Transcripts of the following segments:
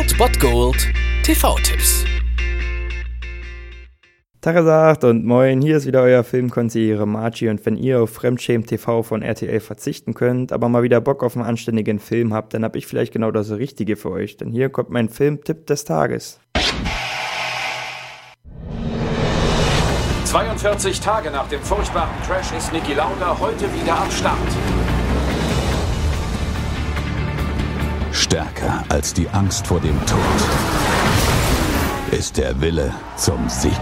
Old Bot Gold TV-Tipps. Tagesagt und moin, hier ist wieder euer Filmkonsigliere Margie und wenn ihr auf Fremdschämen TV von RTL verzichten könnt, aber mal wieder Bock auf einen anständigen Film habt, dann hab ich vielleicht genau das Richtige für euch, denn hier kommt mein Filmtipp des Tages. 42 Tage nach dem furchtbaren Crash ist Niki Lauda heute wieder am Start. Stärker als die Angst vor dem Tod ist der Wille zum Sieg.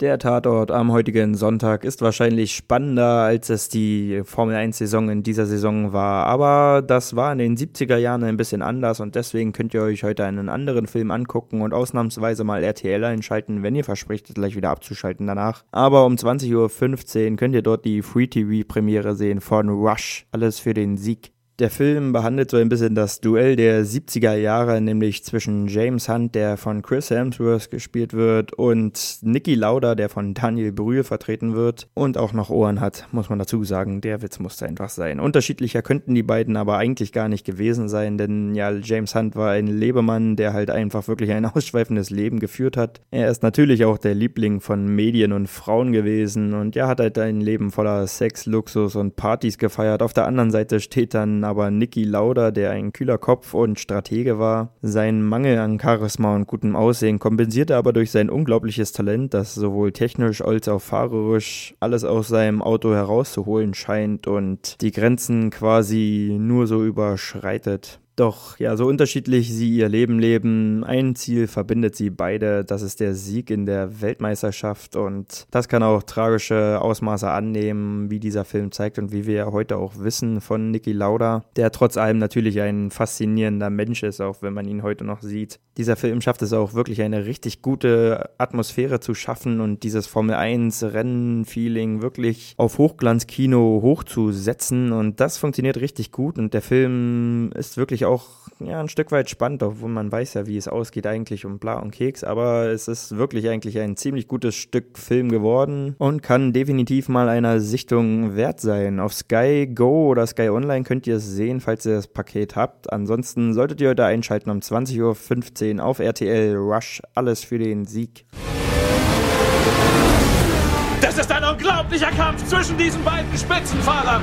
Der Tatort am heutigen Sonntag ist wahrscheinlich spannender, als es die Formel 1-Saison in dieser Saison war. Aber das war in den 70er Jahren ein bisschen anders und deswegen könnt ihr euch heute einen anderen Film angucken und ausnahmsweise mal RTL einschalten, wenn ihr verspricht, gleich wieder abzuschalten danach. Aber um 20.15 Uhr könnt ihr dort die Free-TV-Premiere sehen von Rush. Alles für den Sieg. Der Film behandelt so ein bisschen das Duell der 70er Jahre, nämlich zwischen James Hunt, der von Chris Hemsworth gespielt wird, und Nicky Lauda, der von Daniel Brühl vertreten wird und auch noch Ohren hat, muss man dazu sagen. Der Witz musste einfach sein. Unterschiedlicher könnten die beiden aber eigentlich gar nicht gewesen sein, denn ja, James Hunt war ein Lebemann, der halt einfach wirklich ein ausschweifendes Leben geführt hat. Er ist natürlich auch der Liebling von Medien und Frauen gewesen und ja, hat halt ein Leben voller Sex, Luxus und Partys gefeiert. Auf der anderen Seite steht dann aber Niki Lauda, der ein kühler Kopf und Stratege war. Sein Mangel an Charisma und gutem Aussehen kompensierte aber durch sein unglaubliches Talent, das sowohl technisch als auch fahrerisch alles aus seinem Auto herauszuholen scheint und die Grenzen quasi nur so überschreitet. Doch ja, so unterschiedlich sie ihr Leben leben, ein Ziel verbindet sie beide, das ist der Sieg in der Weltmeisterschaft und das kann auch tragische Ausmaße annehmen, wie dieser Film zeigt und wie wir ja heute auch wissen von Niki Lauda, der trotz allem natürlich ein faszinierender Mensch ist, auch wenn man ihn heute noch sieht. Dieser Film schafft es auch wirklich eine richtig gute Atmosphäre zu schaffen und dieses Formel 1 Rennen-Feeling wirklich auf Hochglanzkino hochzusetzen und das funktioniert richtig gut und der Film ist wirklich auch ja, ein Stück weit spannend, obwohl man weiß ja, wie es ausgeht eigentlich um Bla und Keks, aber es ist wirklich eigentlich ein ziemlich gutes Stück Film geworden und kann definitiv mal einer Sichtung wert sein. Auf Sky Go oder Sky Online könnt ihr es sehen, falls ihr das Paket habt. Ansonsten solltet ihr heute einschalten um 20.15 Uhr auf RTL Rush. Alles für den Sieg. Das ist ein unglaublicher Kampf zwischen diesen beiden Spitzenfahrern.